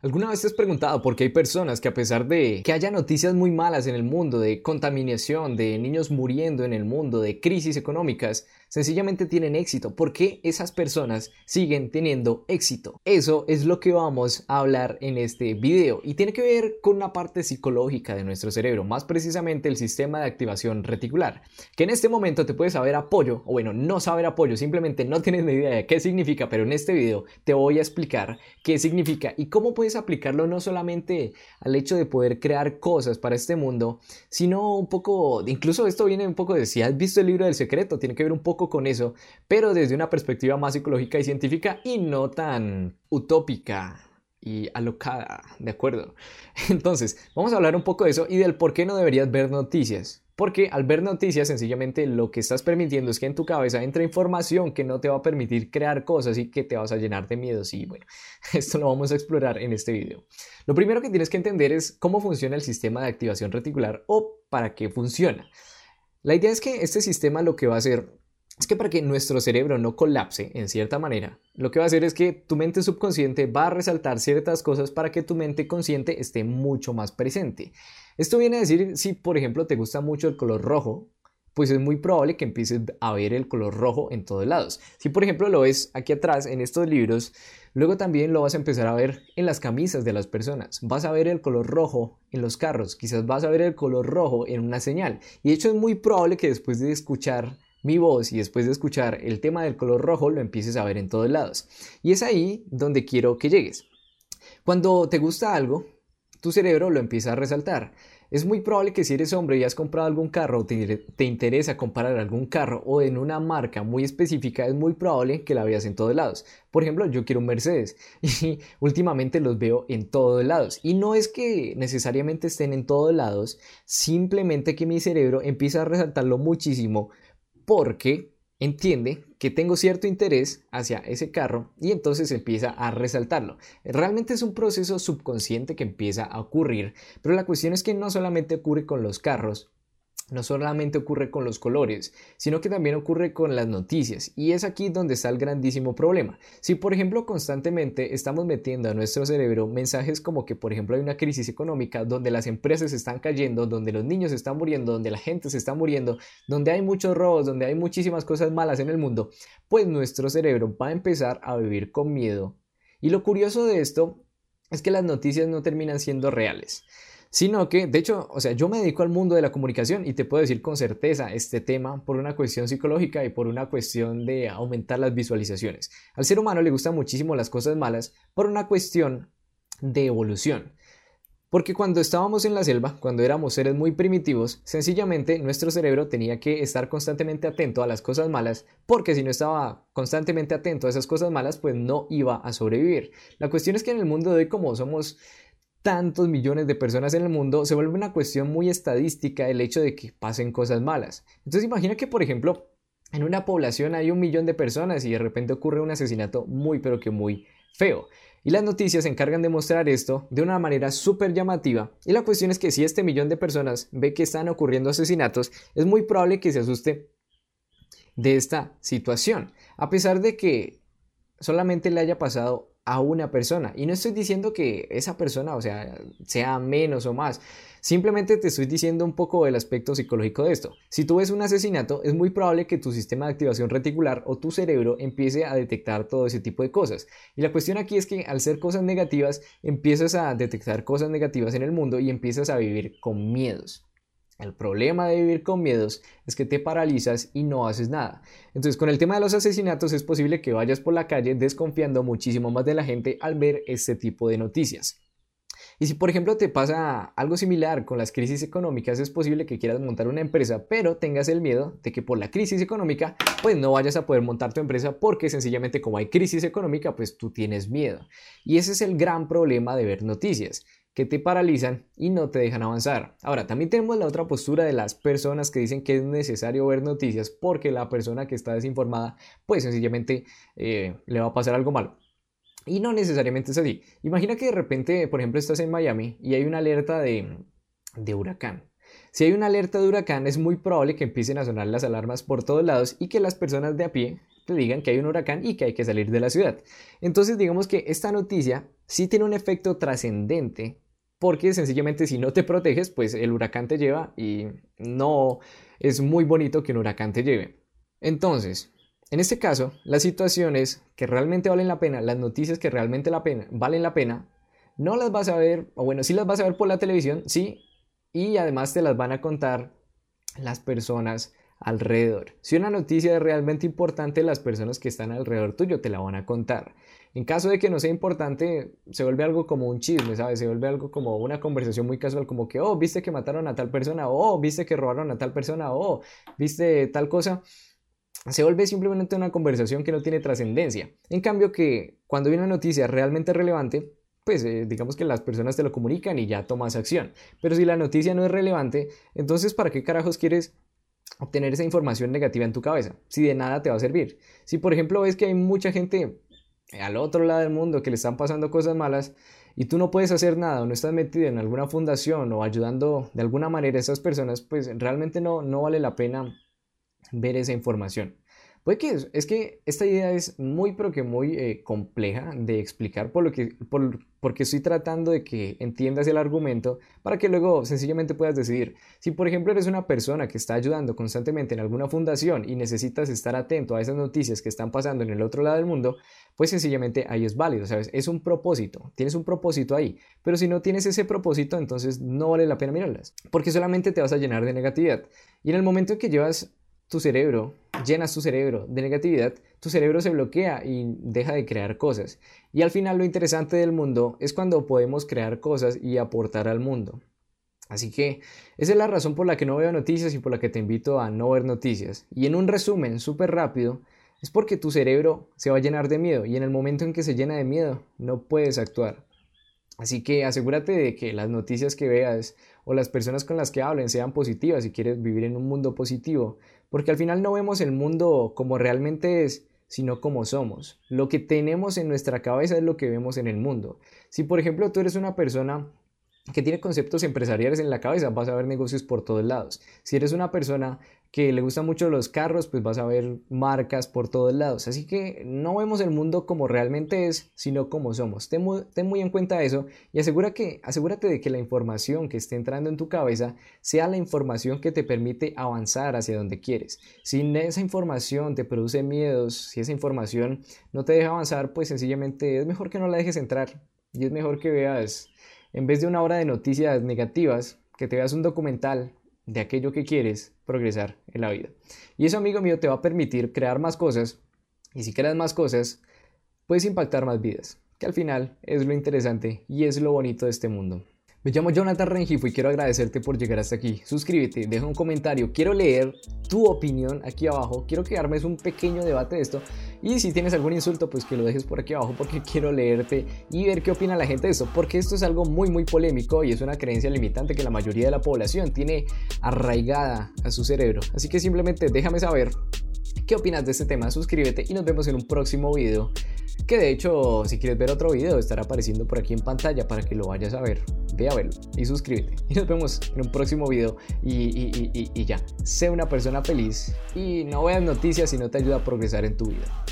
¿Alguna vez te has preguntado por qué hay personas que a pesar de que haya noticias muy malas en el mundo, de contaminación, de niños muriendo en el mundo, de crisis económicas, sencillamente tienen éxito? ¿Por qué esas personas siguen teniendo éxito? Eso es lo que vamos a hablar en este video y tiene que ver con una parte psicológica de nuestro cerebro, más precisamente el sistema de activación reticular, que en este momento te puede saber apoyo, o bueno, no saber apoyo, simplemente no tienes ni idea de qué significa, pero en este video te voy a explicar qué significa y cómo puedes aplicarlo no solamente al hecho de poder crear cosas para este mundo, sino un poco, incluso esto viene un poco de si has visto el libro del secreto, tiene que ver un poco con eso, pero desde una perspectiva más psicológica y científica y no tan utópica y alocada, ¿de acuerdo? Entonces, vamos a hablar un poco de eso y del por qué no deberías ver noticias. Porque al ver noticias, sencillamente lo que estás permitiendo es que en tu cabeza entre información que no te va a permitir crear cosas y que te vas a llenar de miedos. Y bueno, esto lo vamos a explorar en este video. Lo primero que tienes que entender es cómo funciona el sistema de activación reticular o para qué funciona. La idea es que este sistema lo que va a hacer es que para que nuestro cerebro no colapse en cierta manera, lo que va a hacer es que tu mente subconsciente va a resaltar ciertas cosas para que tu mente consciente esté mucho más presente. Esto viene a decir, si por ejemplo te gusta mucho el color rojo, pues es muy probable que empieces a ver el color rojo en todos lados. Si por ejemplo lo ves aquí atrás en estos libros, luego también lo vas a empezar a ver en las camisas de las personas. Vas a ver el color rojo en los carros, quizás vas a ver el color rojo en una señal. Y de hecho es muy probable que después de escuchar mi voz y después de escuchar el tema del color rojo lo empieces a ver en todos lados. Y es ahí donde quiero que llegues. Cuando te gusta algo, tu cerebro lo empieza a resaltar. Es muy probable que si eres hombre y has comprado algún carro o te, te, interesa comprar algún carro o en una marca muy específica, es muy probable que la veas en todos lados. Por ejemplo, yo quiero un Mercedes y últimamente los veo en todos lados. Y no es que necesariamente estén en todos lados, simplemente que mi cerebro empieza a resaltarlo muchísimo porque entiende que tengo cierto interés hacia ese carro y entonces empieza a resaltarlo. Realmente es un proceso subconsciente que empieza a ocurrir, pero la cuestión es que no solamente ocurre con los carros, no solamente ocurre con los colores, sino que también ocurre con las noticias. Y es aquí donde está el grandísimo problema. Si por ejemplo constantemente estamos metiendo a nuestro cerebro mensajes como que por ejemplo hay una crisis económica donde las empresas están cayendo, donde los niños están muriendo, donde la gente se está muriendo, donde hay muchos robos, donde hay muchísimas cosas malas en el mundo, pues nuestro cerebro va a empezar a vivir con miedo. Y lo curioso de esto es que las noticias no terminan siendo reales sino que, de hecho, o sea, yo me dedico al mundo de la comunicación y te puedo decir con certeza este tema por una cuestión psicológica y por una cuestión de aumentar las visualizaciones. Al ser humano le gustan muchísimo las cosas malas por una cuestión de evolución. Porque cuando estábamos en la selva, cuando éramos seres muy primitivos, sencillamente nuestro cerebro tenía que estar constantemente atento a las cosas malas, porque si no estaba constantemente atento a esas cosas malas, pues no iba a sobrevivir. La cuestión es que en el mundo de hoy, como somos tantos millones de personas en el mundo, se vuelve una cuestión muy estadística el hecho de que pasen cosas malas. Entonces imagina que, por ejemplo, en una población hay un millón de personas y de repente ocurre un asesinato muy pero que muy feo. Y las noticias se encargan de mostrar esto de una manera súper llamativa. Y la cuestión es que si este millón de personas ve que están ocurriendo asesinatos, es muy probable que se asuste de esta situación. A pesar de que solamente le haya pasado a una persona. Y no estoy diciendo que esa persona, o sea, sea menos o más. Simplemente te estoy diciendo un poco del aspecto psicológico de esto. Si tú ves un asesinato, es muy probable que tu sistema de activación reticular o tu cerebro empiece a detectar todo ese tipo de cosas. Y la cuestión aquí es que al ser cosas negativas, empiezas a detectar cosas negativas en el mundo y empiezas a vivir con miedos. El problema de vivir con miedos es que te paralizas y no haces nada. Entonces, con el tema de los asesinatos es posible que vayas por la calle desconfiando muchísimo más de la gente al ver este tipo de noticias. Y si por ejemplo te pasa algo similar con las crisis económicas, es posible que quieras montar una empresa, pero tengas el miedo de que por la crisis económica, pues no vayas a poder montar tu empresa porque sencillamente como hay crisis económica, pues tú tienes miedo. Y ese es el gran problema de ver noticias que te paralizan y no te dejan avanzar. Ahora, también tenemos la otra postura de las personas que dicen que es necesario ver noticias porque la persona que está desinformada, pues sencillamente eh, le va a pasar algo malo. Y no necesariamente es así. Imagina que de repente, por ejemplo, estás en Miami y hay una alerta de, de huracán. Si hay una alerta de huracán, es muy probable que empiecen a sonar las alarmas por todos lados y que las personas de a pie te digan que hay un huracán y que hay que salir de la ciudad. Entonces digamos que esta noticia sí tiene un efecto trascendente porque sencillamente si no te proteges, pues el huracán te lleva y no es muy bonito que un huracán te lleve. Entonces, en este caso, las situaciones que realmente valen la pena, las noticias que realmente la pena, valen la pena, no las vas a ver, o bueno, sí las vas a ver por la televisión, sí, y además te las van a contar las personas alrededor. Si una noticia es realmente importante, las personas que están alrededor tuyo te la van a contar. En caso de que no sea importante, se vuelve algo como un chisme, ¿sabes? Se vuelve algo como una conversación muy casual, como que, oh, viste que mataron a tal persona, oh, viste que robaron a tal persona, oh, viste tal cosa. Se vuelve simplemente una conversación que no tiene trascendencia. En cambio que cuando hay una noticia realmente relevante, pues eh, digamos que las personas te lo comunican y ya tomas acción. Pero si la noticia no es relevante, entonces ¿para qué carajos quieres obtener esa información negativa en tu cabeza? Si de nada te va a servir. Si por ejemplo ves que hay mucha gente al otro lado del mundo que le están pasando cosas malas y tú no puedes hacer nada o no estás metido en alguna fundación o ayudando de alguna manera a esas personas, pues realmente no, no vale la pena ver esa información. Es, que esta idea es muy pero que muy eh, compleja de explicar por lo que, por, porque estoy tratando de que entiendas el argumento para que luego sencillamente puedas decidir. Si por ejemplo eres una persona que está ayudando constantemente en alguna fundación y necesitas estar atento a esas noticias que están pasando en el otro lado del mundo, pues sencillamente ahí es válido, ¿sabes? Es un propósito, tienes un propósito ahí. Pero si no tienes ese propósito, entonces no vale la pena mirarlas, porque solamente te vas a llenar de negatividad. Y en el momento en que llevas tu cerebro, llenas tu cerebro de negatividad, tu cerebro se bloquea y deja de crear cosas. Y al final lo interesante del mundo es cuando podemos crear cosas y aportar al mundo. Así que esa es la razón por la que no veo noticias y por la que te invito a no ver noticias. Y en un resumen súper rápido, es porque tu cerebro se va a llenar de miedo y en el momento en que se llena de miedo no puedes actuar. Así que asegúrate de que las noticias que veas o las personas con las que hablen sean positivas si quieres vivir en un mundo positivo, porque al final no vemos el mundo como realmente es, sino como somos. Lo que tenemos en nuestra cabeza es lo que vemos en el mundo. Si por ejemplo tú eres una persona que tiene conceptos empresariales en la cabeza, vas a ver negocios por todos lados. Si eres una persona que le gustan mucho los carros, pues vas a ver marcas por todos lados. Así que no vemos el mundo como realmente es, sino como somos. Ten muy, en cuenta eso y asegura que, asegúrate de que la información que esté entrando en tu cabeza sea la información que te permite avanzar hacia donde quieres. Si esa información te produce miedos, si esa información no te deja avanzar, pues sencillamente es mejor que no la dejes entrar y es mejor que veas en vez de una hora de noticias negativas, que te veas un documental de aquello que quieres progresar en la vida. Y eso, amigo mío, te va a permitir crear más cosas. Y si creas más cosas, puedes impactar más vidas, que al final es lo interesante y es lo bonito de este mundo. Me llamo Jonathan Rengifo y quiero agradecerte por llegar hasta aquí. Suscríbete, deja un comentario, quiero leer tu opinión aquí abajo, quiero que armes un pequeño debate de esto. Y si tienes algún insulto pues que lo dejes por aquí abajo porque quiero leerte y ver qué opina la gente de esto, porque esto es algo muy muy polémico y es una creencia limitante que la mayoría de la población tiene arraigada a su cerebro. Así que simplemente déjame saber qué opinas de este tema, suscríbete y nos vemos en un próximo video que de hecho si quieres ver otro video estará apareciendo por aquí en pantalla para que lo vayas a ver ve a verlo y suscríbete. Y nos vemos en un próximo video. Y, y, y, ya, sé una persona feliz y no veas noticias si no te ayuda a progresar en tu vida.